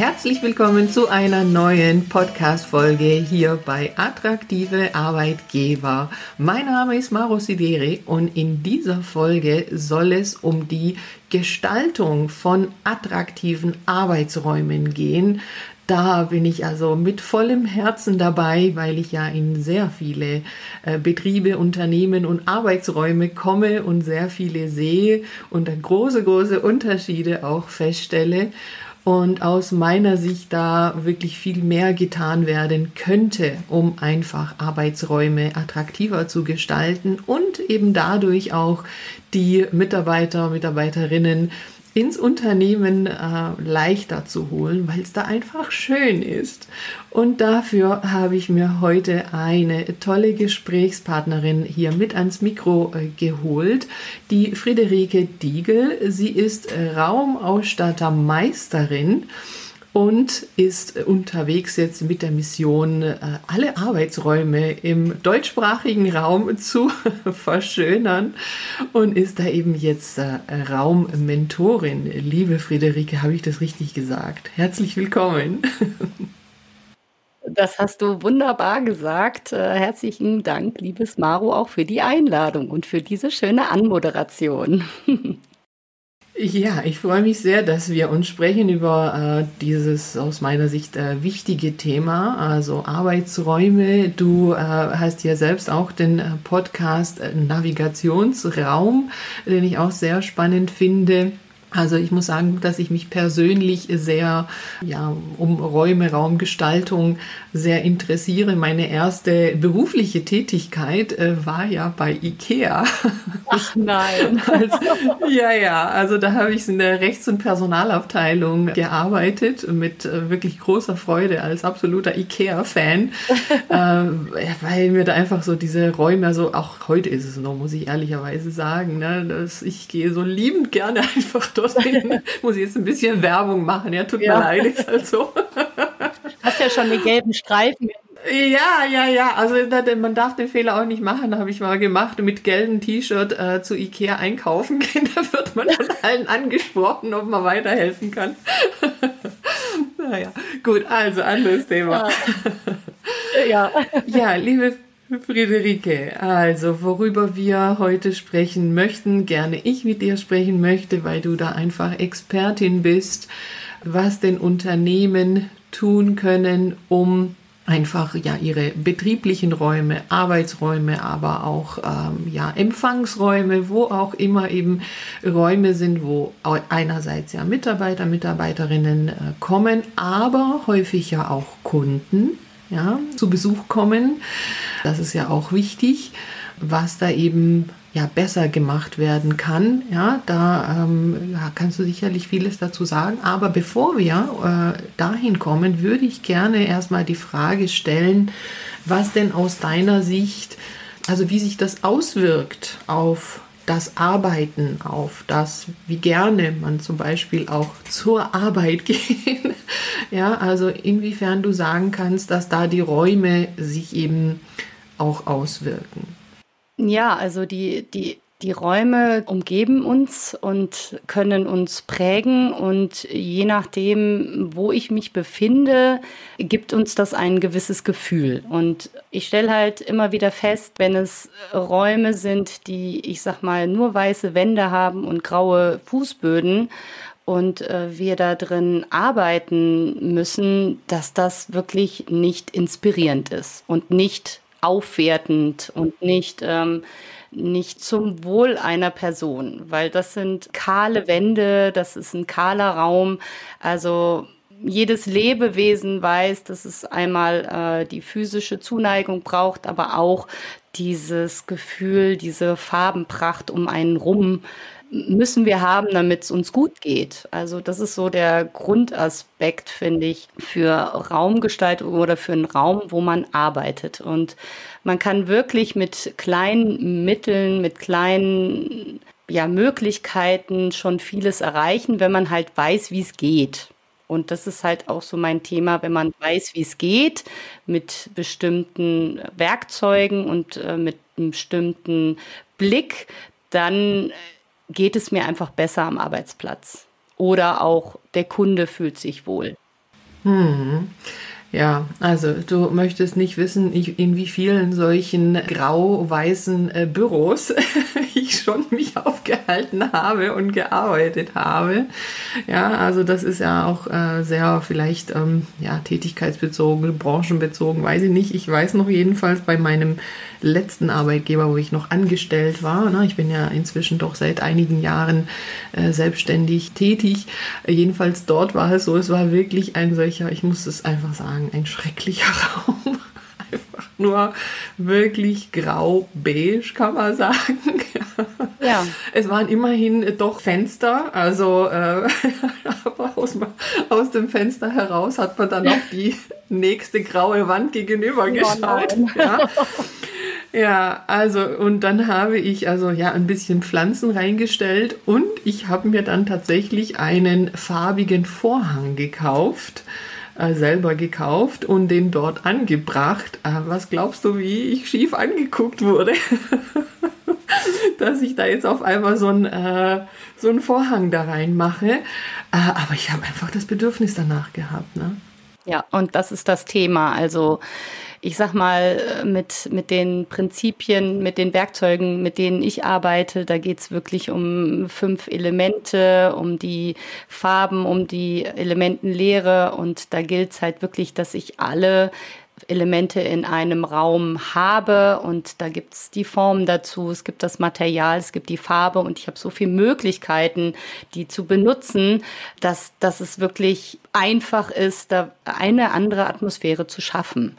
Herzlich willkommen zu einer neuen Podcast-Folge hier bei Attraktive Arbeitgeber. Mein Name ist Maro Sideri und in dieser Folge soll es um die Gestaltung von attraktiven Arbeitsräumen gehen. Da bin ich also mit vollem Herzen dabei, weil ich ja in sehr viele äh, Betriebe, Unternehmen und Arbeitsräume komme und sehr viele sehe und große, große Unterschiede auch feststelle und aus meiner Sicht da wirklich viel mehr getan werden könnte, um einfach Arbeitsräume attraktiver zu gestalten und eben dadurch auch die Mitarbeiter, Mitarbeiterinnen ins Unternehmen äh, leichter zu holen, weil es da einfach schön ist. Und dafür habe ich mir heute eine tolle Gesprächspartnerin hier mit ans Mikro äh, geholt, die Friederike Diegel. Sie ist Raumausstattermeisterin und ist unterwegs jetzt mit der Mission, äh, alle Arbeitsräume im deutschsprachigen Raum zu verschönern und ist da eben jetzt äh, Raummentorin. Liebe Friederike, habe ich das richtig gesagt? Herzlich willkommen. Das hast du wunderbar gesagt. Äh, herzlichen Dank, liebes Maro, auch für die Einladung und für diese schöne Anmoderation. Ja, ich freue mich sehr, dass wir uns sprechen über äh, dieses aus meiner Sicht äh, wichtige Thema, also Arbeitsräume. Du äh, hast ja selbst auch den äh, Podcast äh, Navigationsraum, den ich auch sehr spannend finde. Also ich muss sagen, dass ich mich persönlich sehr ja, um Räume, Raumgestaltung sehr interessiere. Meine erste berufliche Tätigkeit äh, war ja bei IKEA. Ach nein. also, ja, ja, also da habe ich in der Rechts- und Personalabteilung gearbeitet mit äh, wirklich großer Freude als absoluter IKEA-Fan, äh, weil mir da einfach so diese Räume, also auch heute ist es noch, muss ich ehrlicherweise sagen, ne, dass ich gehe so liebend gerne einfach dorthin. Muss ich jetzt ein bisschen Werbung machen, ja, tut ja. mir leid, ist halt so. Hast ja schon den gelben Streifen. Ja, ja, ja. Also man darf den Fehler auch nicht machen, habe ich mal gemacht. Mit gelbem T-Shirt äh, zu Ikea einkaufen gehen. Da wird man von allen angesprochen, ob man weiterhelfen kann. naja, gut, also anderes Thema. Ja. ja. ja, liebe Friederike, also worüber wir heute sprechen möchten, gerne ich mit dir sprechen möchte, weil du da einfach Expertin bist, was den Unternehmen tun können, um einfach ja ihre betrieblichen Räume, Arbeitsräume, aber auch ähm, ja Empfangsräume, wo auch immer eben Räume sind, wo einerseits ja Mitarbeiter, Mitarbeiterinnen äh, kommen, aber häufig ja auch Kunden ja, zu Besuch kommen. Das ist ja auch wichtig, was da eben ja besser gemacht werden kann. Ja, da ähm, ja, kannst du sicherlich vieles dazu sagen. Aber bevor wir äh, dahin kommen, würde ich gerne erstmal die Frage stellen, was denn aus deiner Sicht, also wie sich das auswirkt auf das Arbeiten, auf das, wie gerne man zum Beispiel auch zur Arbeit geht. ja, also inwiefern du sagen kannst, dass da die Räume sich eben auch auswirken. Ja, also die, die, die Räume umgeben uns und können uns prägen und je nachdem, wo ich mich befinde, gibt uns das ein gewisses Gefühl. Und ich stelle halt immer wieder fest, wenn es Räume sind, die, ich sag mal, nur weiße Wände haben und graue Fußböden und äh, wir da drin arbeiten müssen, dass das wirklich nicht inspirierend ist und nicht aufwertend und nicht, ähm, nicht zum Wohl einer Person, weil das sind kahle Wände, das ist ein kahler Raum. Also jedes Lebewesen weiß, dass es einmal äh, die physische Zuneigung braucht, aber auch dieses Gefühl, diese Farbenpracht um einen rum müssen wir haben, damit es uns gut geht. Also das ist so der Grundaspekt, finde ich, für Raumgestaltung oder für einen Raum, wo man arbeitet. Und man kann wirklich mit kleinen Mitteln, mit kleinen ja, Möglichkeiten schon vieles erreichen, wenn man halt weiß, wie es geht. Und das ist halt auch so mein Thema, wenn man weiß, wie es geht, mit bestimmten Werkzeugen und äh, mit einem bestimmten Blick, dann geht es mir einfach besser am Arbeitsplatz. Oder auch der Kunde fühlt sich wohl. Hm. Ja, also du möchtest nicht wissen, in wie vielen solchen grau-weißen äh, Büros ich schon mich aufgehalten habe und gearbeitet habe. Ja, also das ist ja auch äh, sehr vielleicht ähm, ja, tätigkeitsbezogen, branchenbezogen, weiß ich nicht. Ich weiß noch jedenfalls bei meinem letzten Arbeitgeber, wo ich noch angestellt war. Ne? Ich bin ja inzwischen doch seit einigen Jahren äh, selbstständig tätig. Jedenfalls dort war es so, es war wirklich ein solcher, ich muss es einfach sagen, ein schrecklicher Raum. einfach nur wirklich grau-beige, kann man sagen. Ja. Es waren immerhin doch Fenster, also äh, aber aus, aus, dem Fenster heraus hat man dann auf die nächste graue Wand gegenüber oh geschaut. Ja. Ja, also und dann habe ich also ja ein bisschen Pflanzen reingestellt und ich habe mir dann tatsächlich einen farbigen Vorhang gekauft, äh, selber gekauft und den dort angebracht. Äh, was glaubst du, wie ich schief angeguckt wurde? Dass ich da jetzt auf einmal so einen, äh, so einen Vorhang da reinmache. Äh, aber ich habe einfach das Bedürfnis danach gehabt. Ne? Ja, und das ist das Thema. Also ich sag mal, mit, mit den Prinzipien, mit den Werkzeugen, mit denen ich arbeite, da geht's wirklich um fünf Elemente, um die Farben, um die Elementenlehre. Und da gilt's halt wirklich, dass ich alle Elemente in einem Raum habe. Und da gibt's die Form dazu, es gibt das Material, es gibt die Farbe. Und ich habe so viele Möglichkeiten, die zu benutzen, dass, dass es wirklich einfach ist, da eine andere Atmosphäre zu schaffen.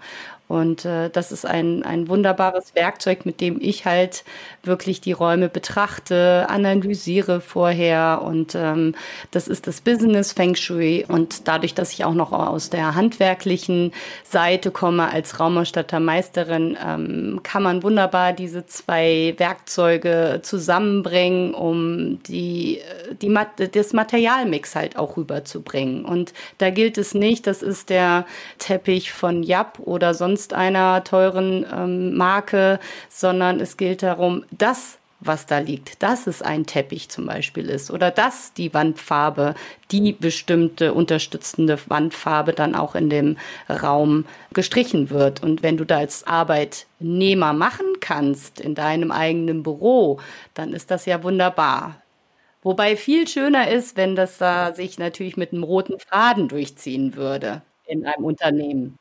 Und äh, das ist ein, ein wunderbares Werkzeug, mit dem ich halt wirklich die Räume betrachte, analysiere vorher. Und ähm, das ist das Business Feng Shui. Und dadurch, dass ich auch noch aus der handwerklichen Seite komme als Raumausstattermeisterin, ähm, kann man wunderbar diese zwei Werkzeuge zusammenbringen, um die, äh, die, das Materialmix halt auch rüberzubringen. Und da gilt es nicht, das ist der Teppich von Yap oder sonst sonst einer teuren ähm, Marke, sondern es gilt darum, das was da liegt, dass es ein Teppich zum Beispiel ist oder dass die Wandfarbe, die bestimmte unterstützende Wandfarbe dann auch in dem Raum gestrichen wird. Und wenn du da als Arbeitnehmer machen kannst in deinem eigenen Büro, dann ist das ja wunderbar. Wobei viel schöner ist, wenn das da sich natürlich mit einem roten Faden durchziehen würde in einem Unternehmen.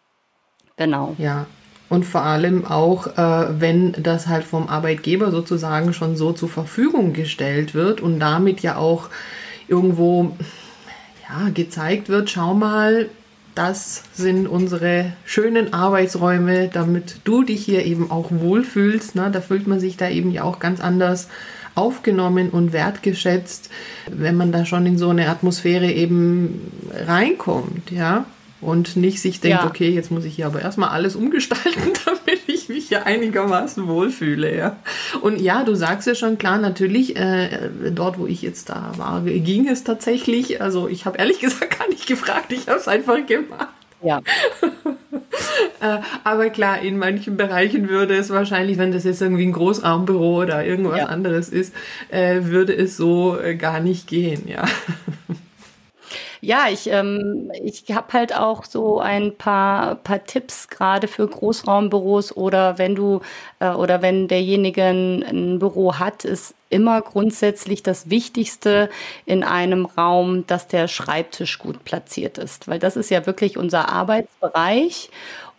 Genau. Ja. Und vor allem auch, äh, wenn das halt vom Arbeitgeber sozusagen schon so zur Verfügung gestellt wird und damit ja auch irgendwo ja, gezeigt wird, schau mal, das sind unsere schönen Arbeitsräume, damit du dich hier eben auch wohlfühlst. Ne? Da fühlt man sich da eben ja auch ganz anders aufgenommen und wertgeschätzt, wenn man da schon in so eine Atmosphäre eben reinkommt, ja und nicht sich denkt, ja. okay, jetzt muss ich hier aber erstmal alles umgestalten, damit ich mich hier einigermaßen wohlfühle. Ja. Und ja, du sagst ja schon klar, natürlich, äh, dort, wo ich jetzt da war, ging es tatsächlich. Also ich habe ehrlich gesagt gar nicht gefragt, ich habe es einfach gemacht. Ja. Äh, aber klar, in manchen Bereichen würde es wahrscheinlich, wenn das jetzt irgendwie ein Großraumbüro oder irgendwas ja. anderes ist, äh, würde es so äh, gar nicht gehen, ja. Ja, ich, ähm, ich habe halt auch so ein paar, paar Tipps gerade für Großraumbüros oder wenn du äh, oder wenn derjenige ein, ein Büro hat, ist immer grundsätzlich das Wichtigste in einem Raum, dass der Schreibtisch gut platziert ist, weil das ist ja wirklich unser Arbeitsbereich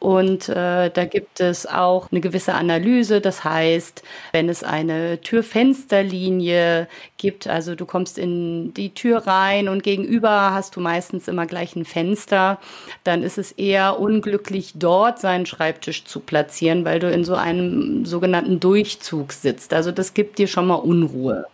und äh, da gibt es auch eine gewisse Analyse. Das heißt, wenn es eine Tür-Fenster-Linie gibt, also du kommst in die Tür rein und gegenüber hast du meistens immer gleich ein Fenster, dann ist es eher unglücklich, dort seinen Schreibtisch zu platzieren, weil du in so einem sogenannten Durchzug sitzt. Also das gibt dir schon mal Unruhe.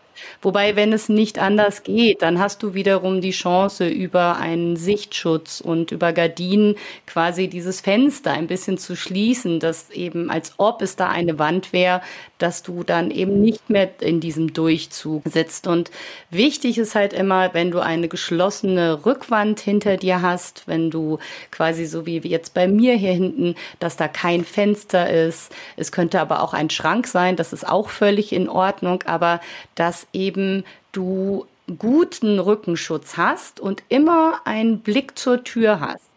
Wobei, wenn es nicht anders geht, dann hast du wiederum die Chance, über einen Sichtschutz und über Gardinen quasi dieses Fenster ein bisschen zu schließen, dass eben als ob es da eine Wand wäre, dass du dann eben nicht mehr in diesem Durchzug sitzt. Und wichtig ist halt immer, wenn du eine geschlossene Rückwand hinter dir hast, wenn du quasi so wie jetzt bei mir hier hinten, dass da kein Fenster ist. Es könnte aber auch ein Schrank sein, das ist auch völlig in Ordnung, aber dass eben du guten Rückenschutz hast und immer einen Blick zur Tür hast.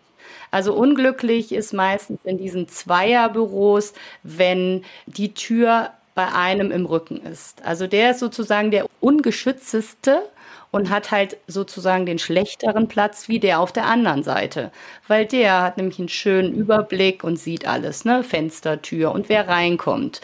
Also unglücklich ist meistens in diesen Zweierbüros, wenn die Tür bei einem im Rücken ist. Also der ist sozusagen der ungeschützteste und hat halt sozusagen den schlechteren Platz wie der auf der anderen Seite. Weil der hat nämlich einen schönen Überblick und sieht alles, ne? Fenster, Tür und wer reinkommt.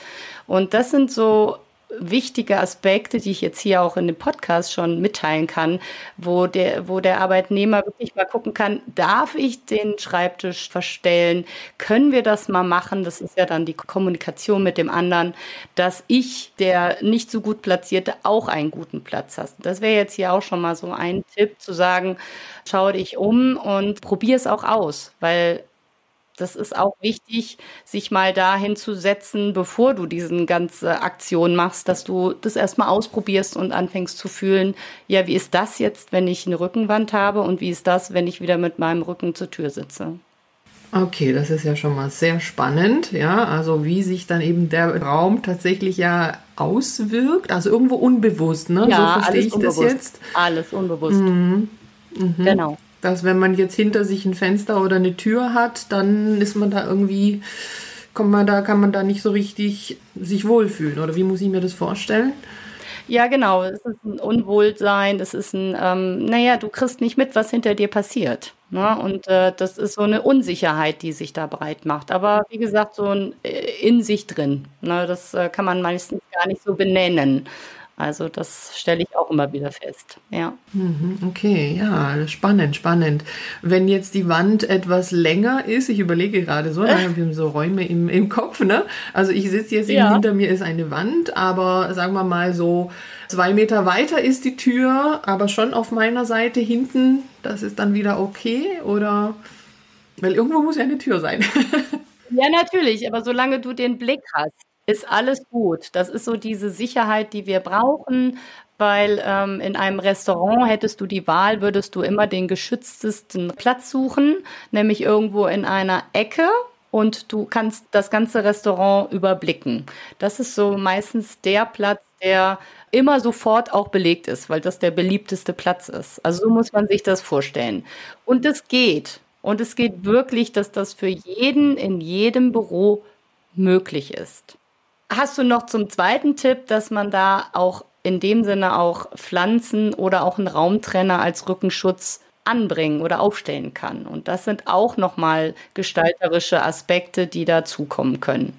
Und das sind so wichtige Aspekte, die ich jetzt hier auch in dem Podcast schon mitteilen kann, wo der, wo der Arbeitnehmer wirklich mal gucken kann, darf ich den Schreibtisch verstellen? Können wir das mal machen? Das ist ja dann die Kommunikation mit dem anderen, dass ich, der nicht so gut platzierte, auch einen guten Platz hast. Das wäre jetzt hier auch schon mal so ein Tipp zu sagen, schau dich um und probier es auch aus, weil das ist auch wichtig, sich mal dahin zu setzen, bevor du diesen ganze Aktion machst, dass du das erstmal ausprobierst und anfängst zu fühlen, ja, wie ist das jetzt, wenn ich eine Rückenwand habe und wie ist das, wenn ich wieder mit meinem Rücken zur Tür sitze? Okay, das ist ja schon mal sehr spannend, ja, also wie sich dann eben der Raum tatsächlich ja auswirkt, also irgendwo unbewusst, ne? Ja, so verstehe ich unbewusst. das jetzt. Alles unbewusst. Mhm. Mhm. Genau dass wenn man jetzt hinter sich ein Fenster oder eine Tür hat, dann ist man da irgendwie, kommt man da, kann man da nicht so richtig sich wohlfühlen. Oder wie muss ich mir das vorstellen? Ja, genau. Es ist ein Unwohlsein, es ist ein, ähm, naja, du kriegst nicht mit, was hinter dir passiert. Ne? Und äh, das ist so eine Unsicherheit, die sich da breit macht. Aber wie gesagt, so ein äh, in sich drin. Ne? Das äh, kann man meistens gar nicht so benennen. Also das stelle ich auch immer wieder fest. Ja. Mhm, okay, ja, spannend, spannend. Wenn jetzt die Wand etwas länger ist, ich überlege gerade so, wir haben so Räume im, im Kopf, ne? Also ich sitze jetzt ja. hinter mir ist eine Wand, aber sagen wir mal so zwei Meter weiter ist die Tür, aber schon auf meiner Seite hinten, das ist dann wieder okay oder weil irgendwo muss ja eine Tür sein. ja, natürlich, aber solange du den Blick hast, ist alles gut. Das ist so diese Sicherheit, die wir brauchen, weil ähm, in einem Restaurant hättest du die Wahl, würdest du immer den geschütztesten Platz suchen, nämlich irgendwo in einer Ecke und du kannst das ganze Restaurant überblicken. Das ist so meistens der Platz, der immer sofort auch belegt ist, weil das der beliebteste Platz ist. Also so muss man sich das vorstellen. Und es geht. Und es geht wirklich, dass das für jeden in jedem Büro möglich ist. Hast du noch zum zweiten Tipp, dass man da auch in dem Sinne auch Pflanzen oder auch einen Raumtrenner als Rückenschutz anbringen oder aufstellen kann? Und das sind auch nochmal gestalterische Aspekte, die dazukommen können.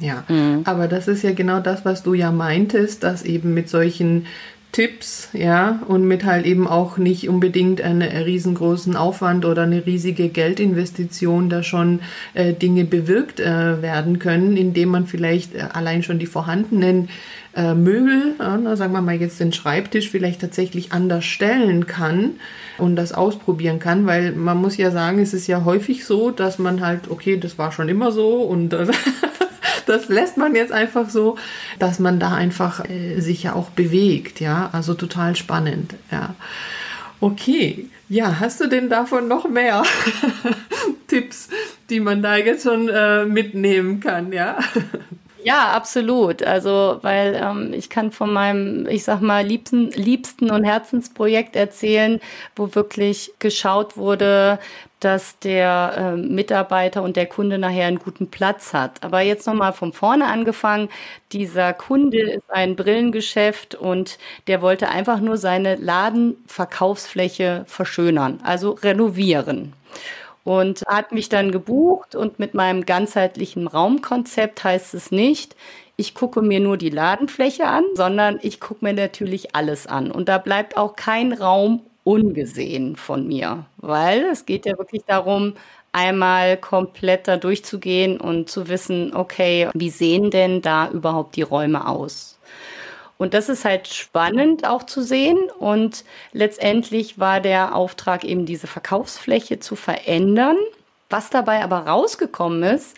Ja, mhm. aber das ist ja genau das, was du ja meintest, dass eben mit solchen Tipps, ja, und mit halt eben auch nicht unbedingt einen riesengroßen Aufwand oder eine riesige Geldinvestition da schon äh, Dinge bewirkt äh, werden können, indem man vielleicht äh, allein schon die vorhandenen äh, Möbel, na, sagen wir mal jetzt den Schreibtisch, vielleicht tatsächlich anders stellen kann und das ausprobieren kann, weil man muss ja sagen, es ist ja häufig so, dass man halt, okay, das war schon immer so und das lässt man jetzt einfach so, dass man da einfach äh, sich ja auch bewegt, ja, also total spannend, ja. Okay, ja, hast du denn davon noch mehr Tipps, die man da jetzt schon äh, mitnehmen kann, ja? Ja, absolut. Also, weil ähm, ich kann von meinem, ich sag mal, liebsten, liebsten und Herzensprojekt erzählen, wo wirklich geschaut wurde, dass der äh, Mitarbeiter und der Kunde nachher einen guten Platz hat. Aber jetzt nochmal von vorne angefangen. Dieser Kunde ist ein Brillengeschäft und der wollte einfach nur seine Ladenverkaufsfläche verschönern, also renovieren und hat mich dann gebucht und mit meinem ganzheitlichen Raumkonzept heißt es nicht, ich gucke mir nur die Ladenfläche an, sondern ich gucke mir natürlich alles an. Und da bleibt auch kein Raum ungesehen von mir, weil es geht ja wirklich darum, einmal komplett da durchzugehen und zu wissen, okay, wie sehen denn da überhaupt die Räume aus? Und das ist halt spannend auch zu sehen. Und letztendlich war der Auftrag eben diese Verkaufsfläche zu verändern. Was dabei aber rausgekommen ist,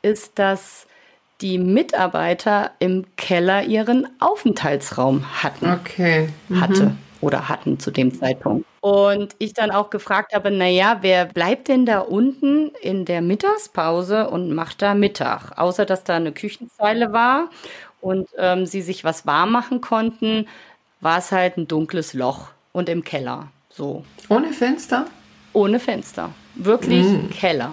ist, dass die Mitarbeiter im Keller ihren Aufenthaltsraum hatten. Okay. Mhm. Hatte oder hatten zu dem Zeitpunkt. Und ich dann auch gefragt habe, naja, wer bleibt denn da unten in der Mittagspause und macht da Mittag? Außer dass da eine Küchenzeile war und ähm, sie sich was warm machen konnten, war es halt ein dunkles Loch und im Keller. So. Ohne Fenster? ohne Fenster. Wirklich mm. Keller.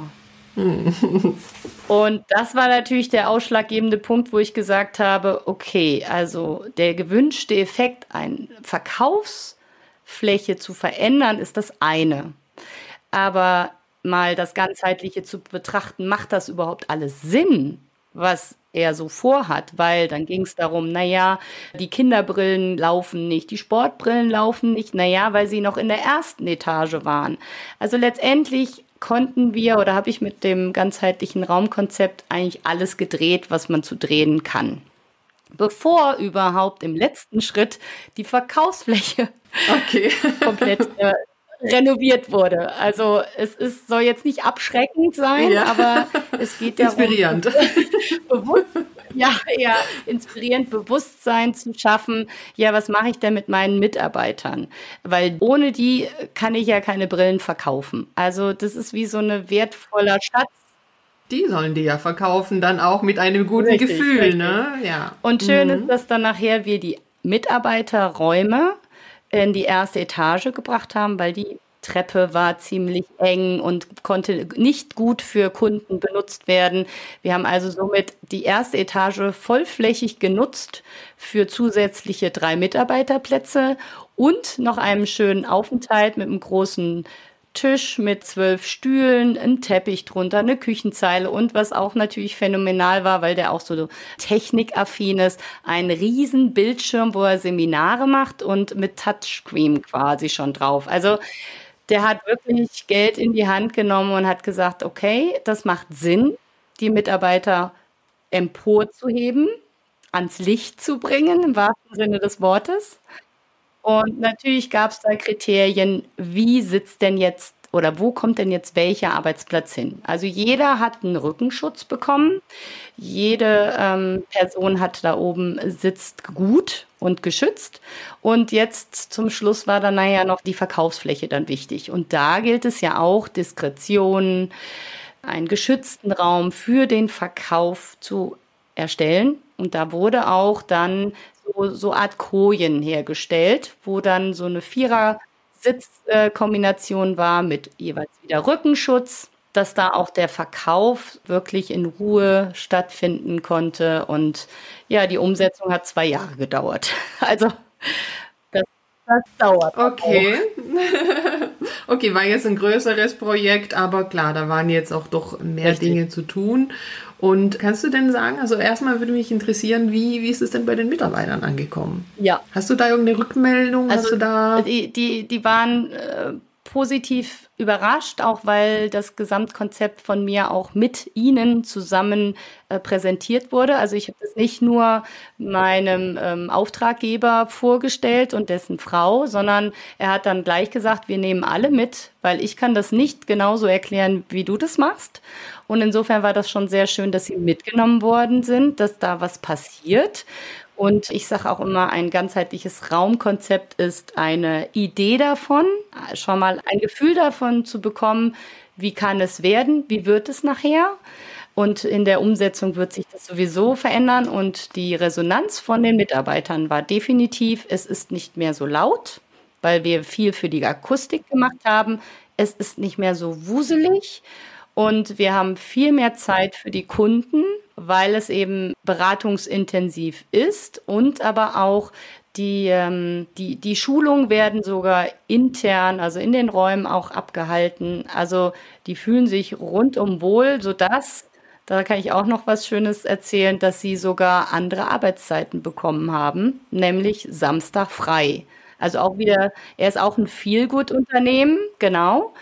Und das war natürlich der ausschlaggebende Punkt, wo ich gesagt habe, okay, also der gewünschte Effekt, eine Verkaufsfläche zu verändern, ist das eine. Aber mal das Ganzheitliche zu betrachten, macht das überhaupt alles Sinn, was er so vorhat, weil dann ging es darum, naja, die Kinderbrillen laufen nicht, die Sportbrillen laufen nicht, naja, weil sie noch in der ersten Etage waren. Also letztendlich konnten wir oder habe ich mit dem ganzheitlichen Raumkonzept eigentlich alles gedreht, was man zu drehen kann. Bevor überhaupt im letzten Schritt die Verkaufsfläche okay. komplett äh, renoviert wurde. Also es ist, soll jetzt nicht abschreckend sein, ja. aber es geht darum, inspirierend. bewusst, ja, eher inspirierend Bewusstsein zu schaffen. Ja, was mache ich denn mit meinen Mitarbeitern? Weil ohne die kann ich ja keine Brillen verkaufen. Also das ist wie so eine wertvoller Schatz, die sollen die ja verkaufen, dann auch mit einem guten richtig, Gefühl, richtig. ne? Ja. Und schön mhm. ist, dass dann nachher wir die Mitarbeiterräume in die erste Etage gebracht haben, weil die Treppe war ziemlich eng und konnte nicht gut für Kunden benutzt werden. Wir haben also somit die erste Etage vollflächig genutzt für zusätzliche drei Mitarbeiterplätze und noch einen schönen Aufenthalt mit einem großen Tisch mit zwölf Stühlen, ein Teppich drunter, eine Küchenzeile und was auch natürlich phänomenal war, weil der auch so technikaffin ist, ein riesen Bildschirm, wo er Seminare macht und mit Touchscreen quasi schon drauf. Also der hat wirklich Geld in die Hand genommen und hat gesagt, okay, das macht Sinn, die Mitarbeiter emporzuheben, ans Licht zu bringen, im wahrsten Sinne des Wortes. Und natürlich gab es da Kriterien, wie sitzt denn jetzt oder wo kommt denn jetzt welcher Arbeitsplatz hin? Also jeder hat einen Rückenschutz bekommen. Jede ähm, Person hat da oben sitzt gut und geschützt. Und jetzt zum Schluss war dann naja noch die Verkaufsfläche dann wichtig. Und da gilt es ja auch, Diskretion, einen geschützten Raum für den Verkauf zu erstellen. Und da wurde auch dann so, so Art Kojen hergestellt, wo dann so eine Vierer Sitzkombination war mit jeweils wieder Rückenschutz, dass da auch der Verkauf wirklich in Ruhe stattfinden konnte. Und ja, die Umsetzung hat zwei Jahre gedauert. Also das, das dauert. Okay. okay, war jetzt ein größeres Projekt, aber klar, da waren jetzt auch doch mehr Richtig. Dinge zu tun. Und kannst du denn sagen, also erstmal würde mich interessieren, wie, wie ist es denn bei den Mitarbeitern angekommen? Ja. Hast du da irgendeine Rückmeldung? Also Hast du da die, die, die waren äh, positiv überrascht, auch weil das Gesamtkonzept von mir auch mit Ihnen zusammen äh, präsentiert wurde. Also ich habe das nicht nur meinem ähm, Auftraggeber vorgestellt und dessen Frau, sondern er hat dann gleich gesagt, wir nehmen alle mit, weil ich kann das nicht genauso erklären, wie du das machst. Und insofern war das schon sehr schön, dass sie mitgenommen worden sind, dass da was passiert. Und ich sage auch immer, ein ganzheitliches Raumkonzept ist eine Idee davon, schon mal ein Gefühl davon zu bekommen, wie kann es werden, wie wird es nachher. Und in der Umsetzung wird sich das sowieso verändern. Und die Resonanz von den Mitarbeitern war definitiv, es ist nicht mehr so laut, weil wir viel für die Akustik gemacht haben. Es ist nicht mehr so wuselig und wir haben viel mehr Zeit für die Kunden, weil es eben beratungsintensiv ist und aber auch die, ähm, die, die Schulungen werden sogar intern, also in den Räumen auch abgehalten. Also die fühlen sich rundum wohl, sodass, da kann ich auch noch was Schönes erzählen, dass sie sogar andere Arbeitszeiten bekommen haben, nämlich Samstag frei. Also auch wieder, er ist auch ein Feelgood-Unternehmen, genau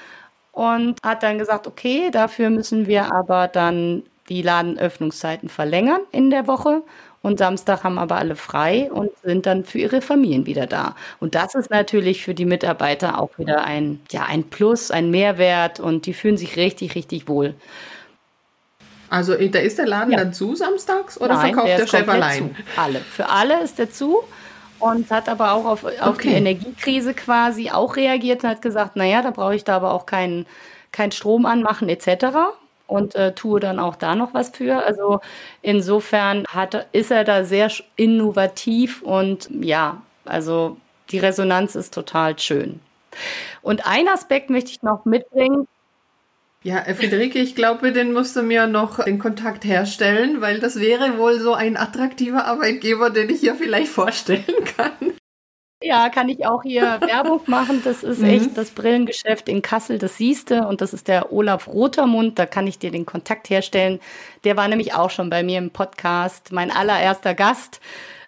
und hat dann gesagt, okay, dafür müssen wir aber dann die Ladenöffnungszeiten verlängern in der Woche. Und Samstag haben aber alle frei und sind dann für ihre Familien wieder da. Und das ist natürlich für die Mitarbeiter auch wieder ein, ja, ein Plus, ein Mehrwert und die fühlen sich richtig, richtig wohl. Also da ist der Laden ja. dann zu samstags oder Nein, verkauft der, der Chef allein? Zu. Alle. Für alle ist der zu und hat aber auch auf, auf okay. die Energiekrise quasi auch reagiert und hat gesagt, naja, da brauche ich da aber auch keinen kein Strom anmachen etc. Und äh, tue dann auch da noch was für. Also insofern hat, ist er da sehr innovativ und ja, also die Resonanz ist total schön. Und ein Aspekt möchte ich noch mitbringen. Ja, äh, Friederike, ich glaube, den musst du mir noch den Kontakt herstellen, weil das wäre wohl so ein attraktiver Arbeitgeber, den ich hier vielleicht vorstellen kann. Ja, kann ich auch hier Werbung machen. Das ist mhm. echt das Brillengeschäft in Kassel, das siehste. Und das ist der Olaf Rotermund. Da kann ich dir den Kontakt herstellen. Der war nämlich auch schon bei mir im Podcast, mein allererster Gast.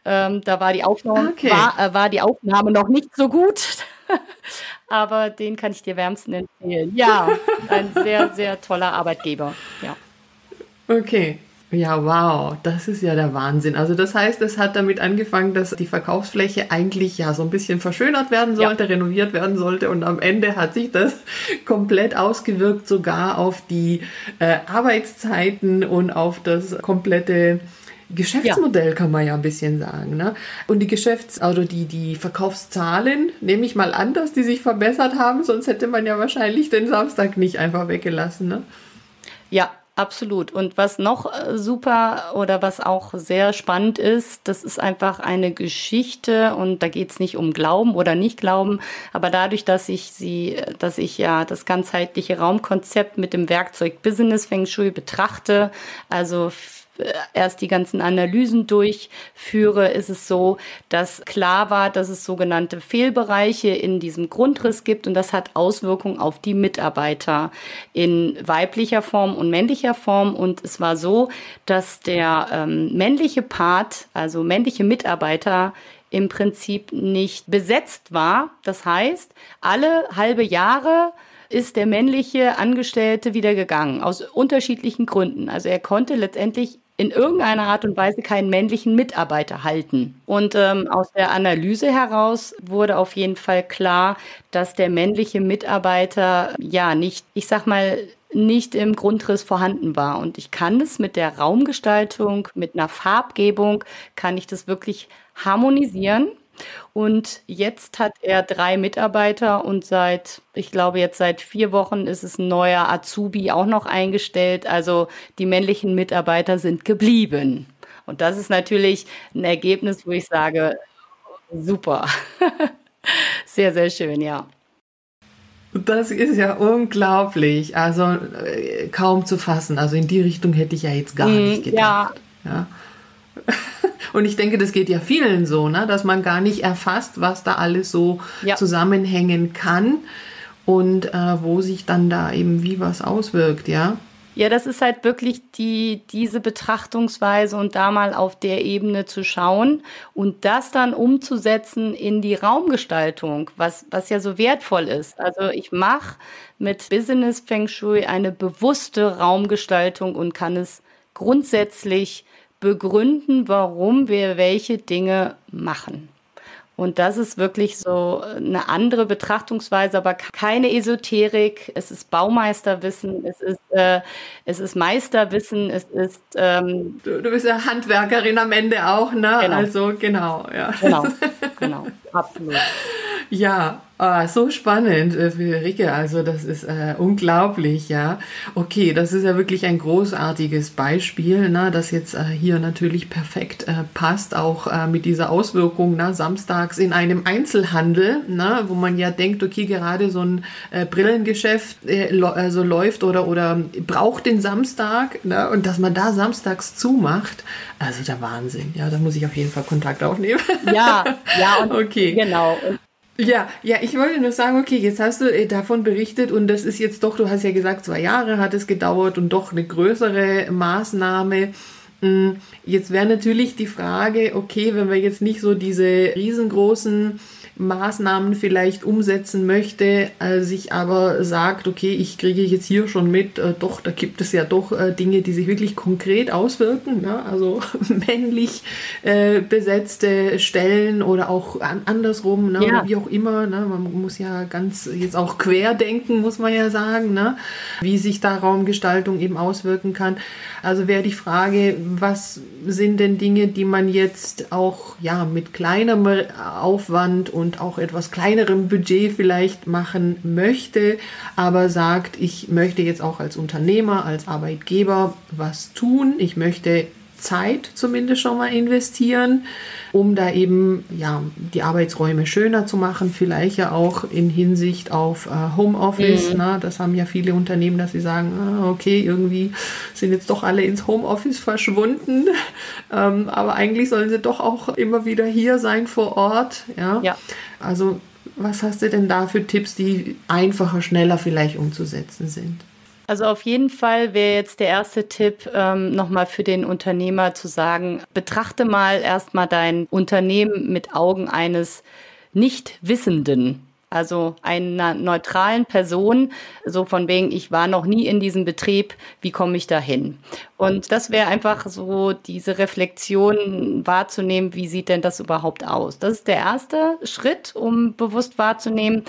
Ähm, da war die, Aufnahme, okay. war, äh, war die Aufnahme noch nicht so gut. Aber den kann ich dir wärmsten empfehlen. Ja, ein sehr, sehr toller Arbeitgeber. Ja. Okay. Ja, wow, das ist ja der Wahnsinn. Also das heißt, es hat damit angefangen, dass die Verkaufsfläche eigentlich ja so ein bisschen verschönert werden sollte, ja. renoviert werden sollte und am Ende hat sich das komplett ausgewirkt, sogar auf die äh, Arbeitszeiten und auf das komplette Geschäftsmodell ja. kann man ja ein bisschen sagen. Ne? Und die Geschäfts-, also die, die Verkaufszahlen, nehme ich mal an, dass die sich verbessert haben, sonst hätte man ja wahrscheinlich den Samstag nicht einfach weggelassen. Ne? Ja, Absolut. Und was noch äh, super oder was auch sehr spannend ist, das ist einfach eine Geschichte und da geht es nicht um Glauben oder nicht Glauben, aber dadurch, dass ich sie, dass ich ja das ganzheitliche Raumkonzept mit dem Werkzeug Business Feng Shui betrachte, also erst die ganzen Analysen durchführe, ist es so, dass klar war, dass es sogenannte Fehlbereiche in diesem Grundriss gibt und das hat Auswirkungen auf die Mitarbeiter in weiblicher Form und männlicher Form. Und es war so, dass der ähm, männliche Part, also männliche Mitarbeiter, im Prinzip nicht besetzt war. Das heißt, alle halbe Jahre ist der männliche Angestellte wieder gegangen, aus unterschiedlichen Gründen. Also er konnte letztendlich in irgendeiner Art und Weise keinen männlichen Mitarbeiter halten. Und ähm, aus der Analyse heraus wurde auf jeden Fall klar, dass der männliche Mitarbeiter ja nicht, ich sag mal, nicht im Grundriss vorhanden war. Und ich kann es mit der Raumgestaltung, mit einer Farbgebung, kann ich das wirklich harmonisieren und jetzt hat er drei Mitarbeiter und seit, ich glaube, jetzt seit vier Wochen ist es ein neuer Azubi auch noch eingestellt. Also die männlichen Mitarbeiter sind geblieben. Und das ist natürlich ein Ergebnis, wo ich sage, super. sehr, sehr schön, ja. Das ist ja unglaublich. Also äh, kaum zu fassen. Also in die Richtung hätte ich ja jetzt gar mm, nicht gedacht. Ja. ja. Und ich denke, das geht ja vielen so, ne? dass man gar nicht erfasst, was da alles so ja. zusammenhängen kann und äh, wo sich dann da eben wie was auswirkt, ja. Ja, das ist halt wirklich die, diese Betrachtungsweise und da mal auf der Ebene zu schauen und das dann umzusetzen in die Raumgestaltung, was, was ja so wertvoll ist. Also ich mache mit Business Feng Shui eine bewusste Raumgestaltung und kann es grundsätzlich begründen, warum wir welche Dinge machen. Und das ist wirklich so eine andere Betrachtungsweise, aber keine Esoterik. Es ist Baumeisterwissen, es ist, äh, es ist Meisterwissen, es ist. Ähm, du, du, bist ja Handwerkerin am Ende auch, ne? Genau. Also genau, ja. Genau, genau, absolut. Ja, Ah, so spannend, äh, Friederike. Also das ist äh, unglaublich, ja. Okay, das ist ja wirklich ein großartiges Beispiel, ne, das jetzt äh, hier natürlich perfekt äh, passt, auch äh, mit dieser Auswirkung ne, samstags in einem Einzelhandel, ne, wo man ja denkt, okay, gerade so ein äh, Brillengeschäft äh, also läuft oder, oder braucht den Samstag ne, und dass man da samstags zumacht, also der Wahnsinn. Ja, da muss ich auf jeden Fall Kontakt aufnehmen. Ja, ja, und okay. Genau. Und ja, ja, ich wollte nur sagen, okay, jetzt hast du äh, davon berichtet und das ist jetzt doch, du hast ja gesagt, zwei Jahre hat es gedauert und doch eine größere Maßnahme. Mm, jetzt wäre natürlich die Frage, okay, wenn wir jetzt nicht so diese riesengroßen Maßnahmen vielleicht umsetzen möchte, äh, sich aber sagt, okay, ich kriege jetzt hier schon mit, äh, doch, da gibt es ja doch äh, Dinge, die sich wirklich konkret auswirken, ne? also männlich äh, besetzte Stellen oder auch an, andersrum, ne? ja. wie auch immer, ne? man muss ja ganz jetzt auch quer denken, muss man ja sagen, ne? wie sich da Raumgestaltung eben auswirken kann. Also wäre die Frage, was sind denn Dinge, die man jetzt auch ja mit kleinerem Aufwand und auch etwas kleinerem Budget vielleicht machen möchte, aber sagt, ich möchte jetzt auch als Unternehmer, als Arbeitgeber was tun. Ich möchte Zeit zumindest schon mal investieren, um da eben ja, die Arbeitsräume schöner zu machen, vielleicht ja auch in Hinsicht auf äh, Homeoffice. Mhm. Ne? Das haben ja viele Unternehmen, dass sie sagen, ah, okay, irgendwie sind jetzt doch alle ins Homeoffice verschwunden, ähm, aber eigentlich sollen sie doch auch immer wieder hier sein vor Ort. Ja. ja. Also was hast du denn da für Tipps, die einfacher, schneller vielleicht umzusetzen sind? Also auf jeden Fall wäre jetzt der erste Tipp, ähm, nochmal für den Unternehmer zu sagen, betrachte mal erstmal dein Unternehmen mit Augen eines Nichtwissenden. Also einer neutralen Person, so von wegen, ich war noch nie in diesem Betrieb, wie komme ich da hin? Und das wäre einfach so diese Reflexion wahrzunehmen, wie sieht denn das überhaupt aus? Das ist der erste Schritt, um bewusst wahrzunehmen,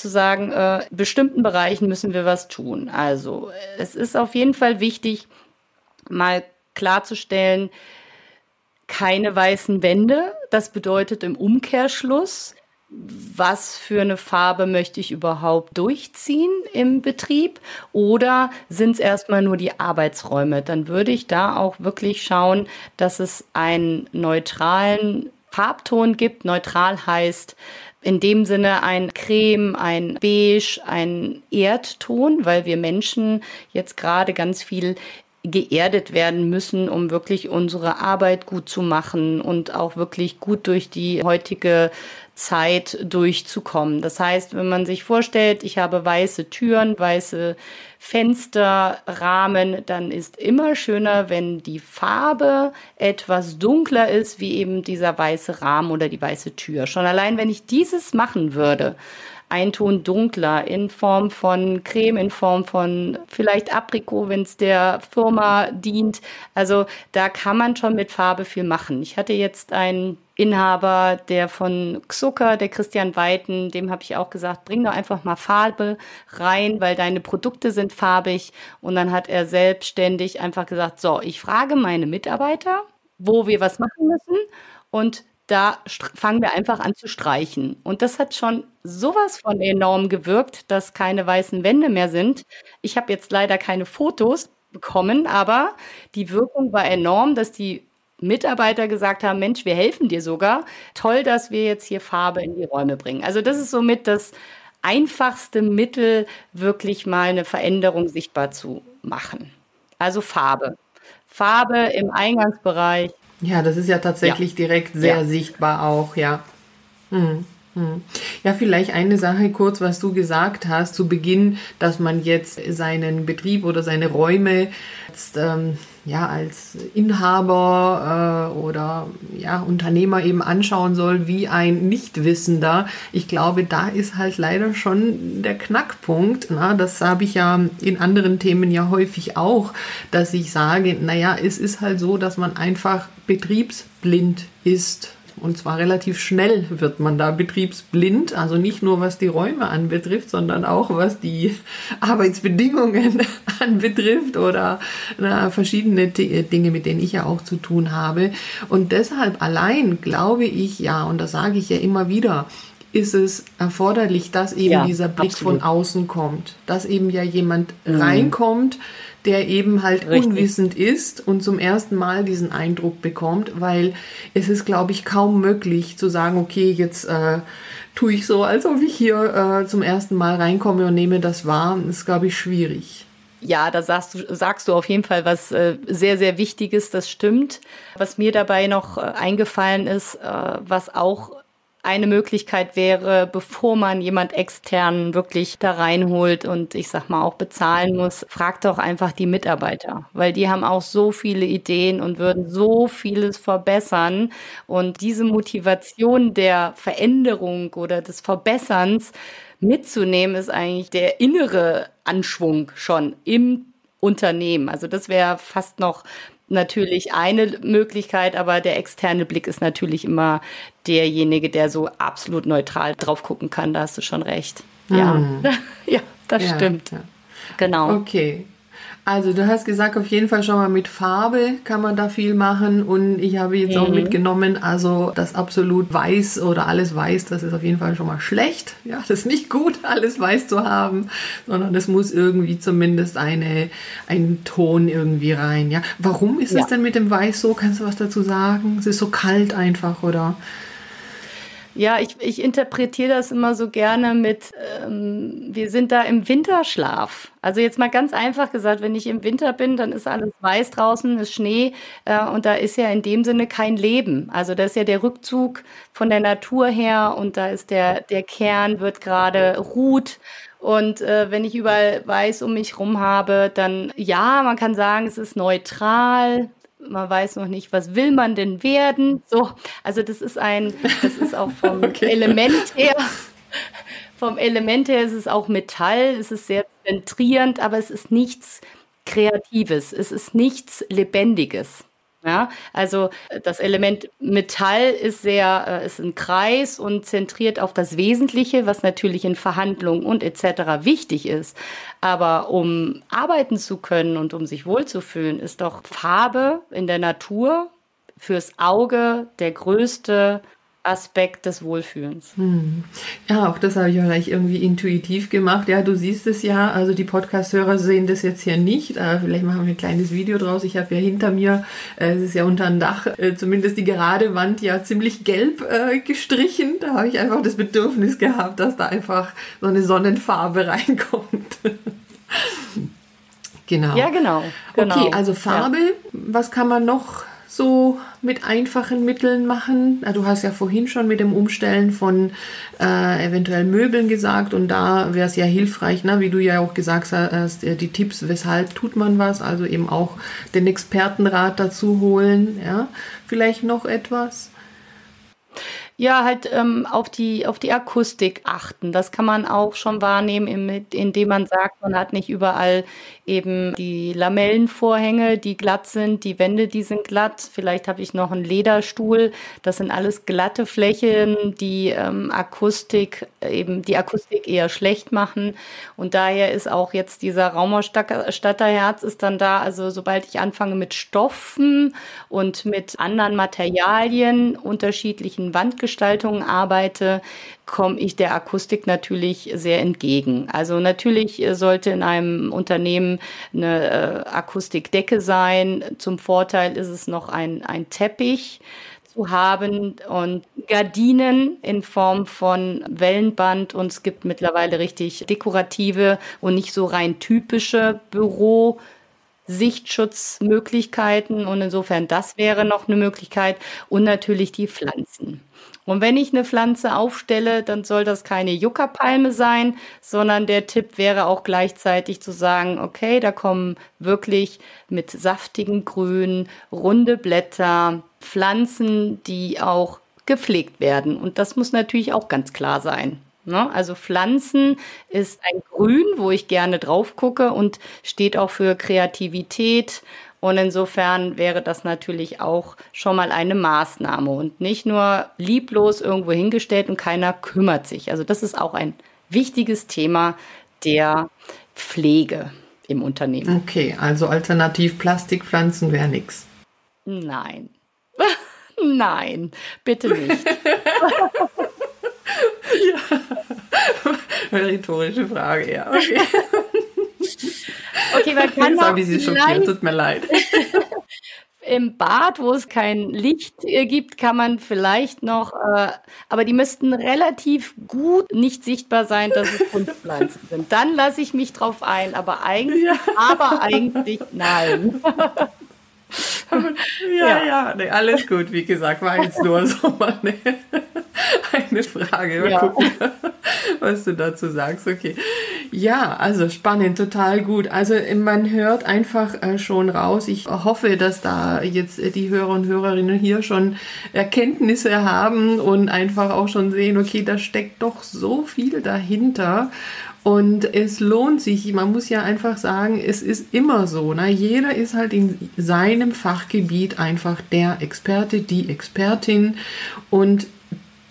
zu sagen, äh, bestimmten Bereichen müssen wir was tun. Also es ist auf jeden Fall wichtig, mal klarzustellen, keine weißen Wände. Das bedeutet im Umkehrschluss, was für eine Farbe möchte ich überhaupt durchziehen im Betrieb oder sind es erstmal nur die Arbeitsräume? Dann würde ich da auch wirklich schauen, dass es einen neutralen Farbton gibt. Neutral heißt, in dem Sinne ein Creme, ein Beige, ein Erdton, weil wir Menschen jetzt gerade ganz viel geerdet werden müssen, um wirklich unsere Arbeit gut zu machen und auch wirklich gut durch die heutige Zeit durchzukommen. Das heißt, wenn man sich vorstellt, ich habe weiße Türen, weiße Fensterrahmen, dann ist immer schöner, wenn die Farbe etwas dunkler ist, wie eben dieser weiße Rahmen oder die weiße Tür. Schon allein, wenn ich dieses machen würde, ein Ton dunkler in Form von Creme, in Form von vielleicht Aprikot, wenn es der Firma dient. Also da kann man schon mit Farbe viel machen. Ich hatte jetzt einen Inhaber, der von Xucker, der Christian Weiten, dem habe ich auch gesagt, bring doch einfach mal Farbe rein, weil deine Produkte sind farbig. Und dann hat er selbstständig einfach gesagt, so, ich frage meine Mitarbeiter, wo wir was machen müssen. Und da fangen wir einfach an zu streichen. Und das hat schon sowas von enorm gewirkt, dass keine weißen Wände mehr sind. Ich habe jetzt leider keine Fotos bekommen, aber die Wirkung war enorm, dass die Mitarbeiter gesagt haben, Mensch, wir helfen dir sogar. Toll, dass wir jetzt hier Farbe in die Räume bringen. Also das ist somit das einfachste Mittel, wirklich mal eine Veränderung sichtbar zu machen. Also Farbe. Farbe im Eingangsbereich. Ja, das ist ja tatsächlich ja. direkt sehr ja. sichtbar auch, ja. Hm. hm. Ja, vielleicht eine Sache kurz, was du gesagt hast zu Beginn, dass man jetzt seinen Betrieb oder seine Räume jetzt, ähm, ja, als Inhaber äh, oder ja, Unternehmer eben anschauen soll wie ein Nichtwissender. Ich glaube, da ist halt leider schon der Knackpunkt. Na, das habe ich ja in anderen Themen ja häufig auch, dass ich sage, naja, es ist halt so, dass man einfach betriebsblind ist. Und zwar relativ schnell wird man da betriebsblind, also nicht nur was die Räume anbetrifft, sondern auch was die Arbeitsbedingungen anbetrifft oder na, verschiedene Dinge, mit denen ich ja auch zu tun habe. Und deshalb allein glaube ich ja, und das sage ich ja immer wieder, ist es erforderlich, dass eben ja, dieser Blick absolut. von außen kommt, dass eben ja jemand mhm. reinkommt, der eben halt Richtig. unwissend ist und zum ersten Mal diesen Eindruck bekommt, weil es ist, glaube ich, kaum möglich zu sagen, okay, jetzt äh, tue ich so, als ob ich hier äh, zum ersten Mal reinkomme und nehme das wahr. Das ist, glaube ich, schwierig. Ja, da sagst du, sagst du auf jeden Fall was äh, sehr, sehr Wichtiges, das stimmt. Was mir dabei noch äh, eingefallen ist, äh, was auch eine Möglichkeit wäre, bevor man jemand extern wirklich da reinholt und ich sag mal auch bezahlen muss, fragt doch einfach die Mitarbeiter, weil die haben auch so viele Ideen und würden so vieles verbessern und diese Motivation der Veränderung oder des Verbesserns mitzunehmen ist eigentlich der innere Anschwung schon im Unternehmen. Also das wäre fast noch natürlich eine Möglichkeit, aber der externe Blick ist natürlich immer derjenige, der so absolut neutral drauf gucken kann. Da hast du schon recht. Ja, mhm. ja das ja, stimmt. Ja. Genau. Okay. Also du hast gesagt, auf jeden Fall schon mal mit Farbe kann man da viel machen und ich habe jetzt mhm. auch mitgenommen, also das absolut weiß oder alles weiß, das ist auf jeden Fall schon mal schlecht. Ja, das ist nicht gut, alles weiß zu haben, sondern es muss irgendwie zumindest eine, ein Ton irgendwie rein. Ja, warum ist es ja. denn mit dem Weiß so? Kannst du was dazu sagen? Es ist so kalt einfach oder? Ja, ich, ich interpretiere das immer so gerne mit, ähm, wir sind da im Winterschlaf. Also jetzt mal ganz einfach gesagt, wenn ich im Winter bin, dann ist alles weiß draußen, ist Schnee äh, und da ist ja in dem Sinne kein Leben. Also da ist ja der Rückzug von der Natur her und da ist der, der Kern wird gerade ruht. Und äh, wenn ich überall weiß um mich rum habe, dann ja, man kann sagen, es ist neutral, man weiß noch nicht, was will man denn werden. So, also das ist ein, das ist auch vom okay. Element her. Vom Element her ist es auch Metall, es ist sehr zentrierend, aber es ist nichts Kreatives, es ist nichts Lebendiges. Ja, also äh, das Element Metall ist sehr, äh, ist ein Kreis und zentriert auf das Wesentliche, was natürlich in Verhandlungen und etc. wichtig ist. Aber um arbeiten zu können und um sich wohlzufühlen, ist doch Farbe in der Natur fürs Auge der größte Aspekt des Wohlfühlens. Hm. Ja, auch das habe ich vielleicht irgendwie intuitiv gemacht. Ja, du siehst es ja, also die Podcast-Hörer sehen das jetzt hier nicht. Äh, vielleicht machen wir ein kleines Video draus. Ich habe ja hinter mir, äh, es ist ja unter dem Dach, äh, zumindest die gerade Wand ja ziemlich gelb äh, gestrichen. Da habe ich einfach das Bedürfnis gehabt, dass da einfach so eine Sonnenfarbe reinkommt. genau. Ja, genau. genau. Okay, also Farbe. Ja. Was kann man noch so mit einfachen Mitteln machen? Du hast ja vorhin schon mit dem Umstellen von äh, eventuell Möbeln gesagt und da wäre es ja hilfreich, ne? wie du ja auch gesagt hast, äh, die Tipps, weshalb tut man was, also eben auch den Expertenrat dazu holen. Ja? Vielleicht noch etwas? Ja, halt ähm, auf, die, auf die Akustik achten. Das kann man auch schon wahrnehmen, indem man sagt, man hat nicht überall eben die Lamellenvorhänge, die glatt sind, die Wände, die sind glatt. Vielleicht habe ich noch einen Lederstuhl. Das sind alles glatte Flächen, die ähm, Akustik eben die Akustik eher schlecht machen. Und daher ist auch jetzt dieser Raumausstatterherz ist dann da. Also sobald ich anfange mit Stoffen und mit anderen Materialien, unterschiedlichen Wandgestaltungen arbeite, komme ich der Akustik natürlich sehr entgegen. Also natürlich sollte in einem Unternehmen eine äh, Akustikdecke sein. Zum Vorteil ist es noch ein, ein Teppich zu haben und Gardinen in Form von Wellenband und es gibt mittlerweile richtig dekorative und nicht so rein typische Büro Sichtschutzmöglichkeiten und insofern das wäre noch eine Möglichkeit und natürlich die Pflanzen. Und wenn ich eine Pflanze aufstelle, dann soll das keine Juckerpalme sein, sondern der Tipp wäre auch gleichzeitig zu sagen, okay, da kommen wirklich mit saftigen Grün, runde Blätter, Pflanzen, die auch gepflegt werden. Und das muss natürlich auch ganz klar sein. Ne? Also Pflanzen ist ein Grün, wo ich gerne drauf gucke und steht auch für Kreativität. Und insofern wäre das natürlich auch schon mal eine Maßnahme und nicht nur lieblos irgendwo hingestellt und keiner kümmert sich. Also das ist auch ein wichtiges Thema der Pflege im Unternehmen. Okay, also alternativ Plastikpflanzen wäre nichts. Nein. Nein, bitte nicht. ja. Rhetorische Frage, ja. Okay. okay, man kann ich Sie schockiert, tut mir leid. Im Bad, wo es kein Licht äh, gibt, kann man vielleicht noch, äh, aber die müssten relativ gut nicht sichtbar sein, dass es Kunstpflanzen sind. Dann lasse ich mich drauf ein, aber eigentlich, ja. aber eigentlich nein. ja, ja, ja. Nee, alles gut. Wie gesagt, war jetzt nur so mal eine, eine Frage. Mal ja. gucken, was du dazu sagst. Okay. Ja, also spannend, total gut. Also man hört einfach äh, schon raus. Ich hoffe, dass da jetzt die Hörer und Hörerinnen hier schon Erkenntnisse haben und einfach auch schon sehen, okay, da steckt doch so viel dahinter. Und es lohnt sich, man muss ja einfach sagen, es ist immer so. Ne? Jeder ist halt in seinem Fachgebiet einfach der Experte, die Expertin. Und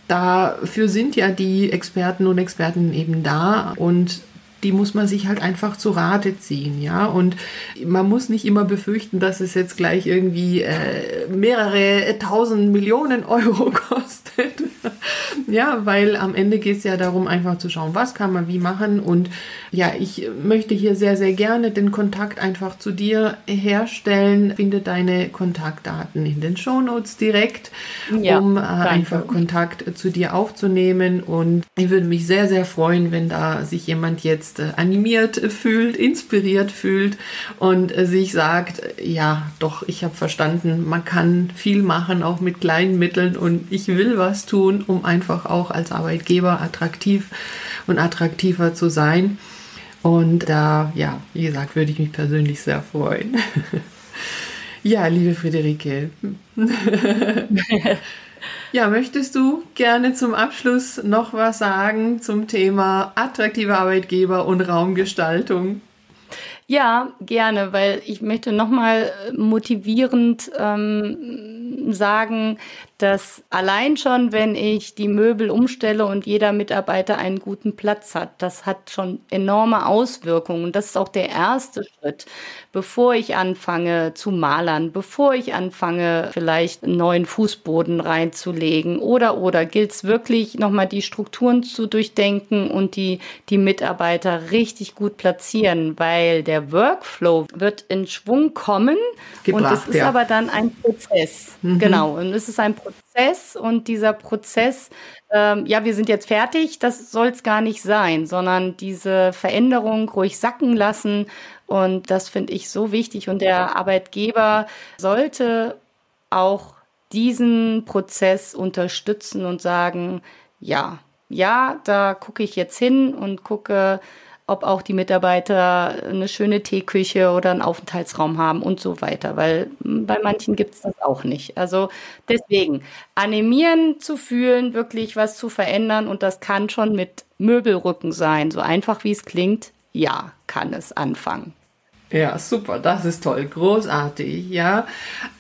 dafür sind ja die Experten und Experten eben da. Und die muss man sich halt einfach zu Rate ziehen, ja. Und man muss nicht immer befürchten, dass es jetzt gleich irgendwie äh, mehrere tausend Millionen Euro kostet. ja, weil am Ende geht es ja darum, einfach zu schauen, was kann man wie machen. Und ja, ich möchte hier sehr, sehr gerne den Kontakt einfach zu dir herstellen. Finde deine Kontaktdaten in den Shownotes direkt, ja, um äh, einfach Kontakt zu dir aufzunehmen. Und ich würde mich sehr, sehr freuen, wenn da sich jemand jetzt jetzt animiert fühlt, inspiriert fühlt und äh, sich sagt, ja, doch, ich habe verstanden, man kann viel machen, auch mit kleinen Mitteln und ich will was tun, um einfach auch als Arbeitgeber attraktiv und attraktiver zu sein. Und da, ja, wie gesagt, würde ich mich persönlich sehr freuen. ja, liebe Friederike. Ja, möchtest du gerne zum Abschluss noch was sagen zum Thema attraktive Arbeitgeber und Raumgestaltung? Ja, gerne, weil ich möchte nochmal motivierend ähm, sagen, dass allein schon, wenn ich die Möbel umstelle und jeder Mitarbeiter einen guten Platz hat, das hat schon enorme Auswirkungen. Das ist auch der erste Schritt, bevor ich anfange zu malern, bevor ich anfange, vielleicht einen neuen Fußboden reinzulegen oder, oder gilt es wirklich nochmal die Strukturen zu durchdenken und die, die Mitarbeiter richtig gut platzieren, weil der Workflow wird in Schwung kommen Gebracht, und es ist ja. aber dann ein Prozess. Mhm. Genau. Und es ist ein Prozess Prozess und dieser Prozess, ähm, ja, wir sind jetzt fertig, das soll es gar nicht sein, sondern diese Veränderung ruhig sacken lassen und das finde ich so wichtig und der Arbeitgeber sollte auch diesen Prozess unterstützen und sagen, ja, ja, da gucke ich jetzt hin und gucke, ob auch die Mitarbeiter eine schöne Teeküche oder einen Aufenthaltsraum haben und so weiter, weil bei manchen gibt es das auch nicht. Also deswegen animieren zu fühlen, wirklich was zu verändern und das kann schon mit Möbelrücken sein. So einfach wie es klingt, ja, kann es anfangen. Ja, super, das ist toll, großartig, ja.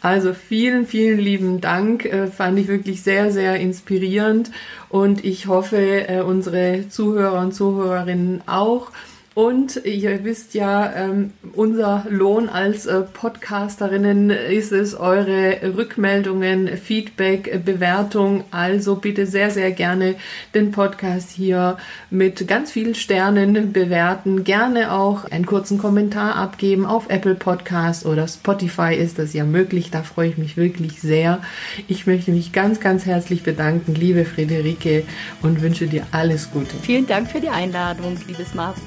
Also vielen, vielen lieben Dank, äh, fand ich wirklich sehr, sehr inspirierend und ich hoffe, äh, unsere Zuhörer und Zuhörerinnen auch. Und ihr wisst ja, ähm, unser Lohn als äh, Podcasterinnen ist es, eure Rückmeldungen, Feedback, äh, Bewertung. Also bitte sehr, sehr gerne den Podcast hier mit ganz vielen Sternen bewerten. Gerne auch einen kurzen Kommentar abgeben auf Apple Podcast oder Spotify ist das ja möglich. Da freue ich mich wirklich sehr. Ich möchte mich ganz, ganz herzlich bedanken, liebe Friederike, und wünsche dir alles Gute. Vielen Dank für die Einladung, liebes Marco.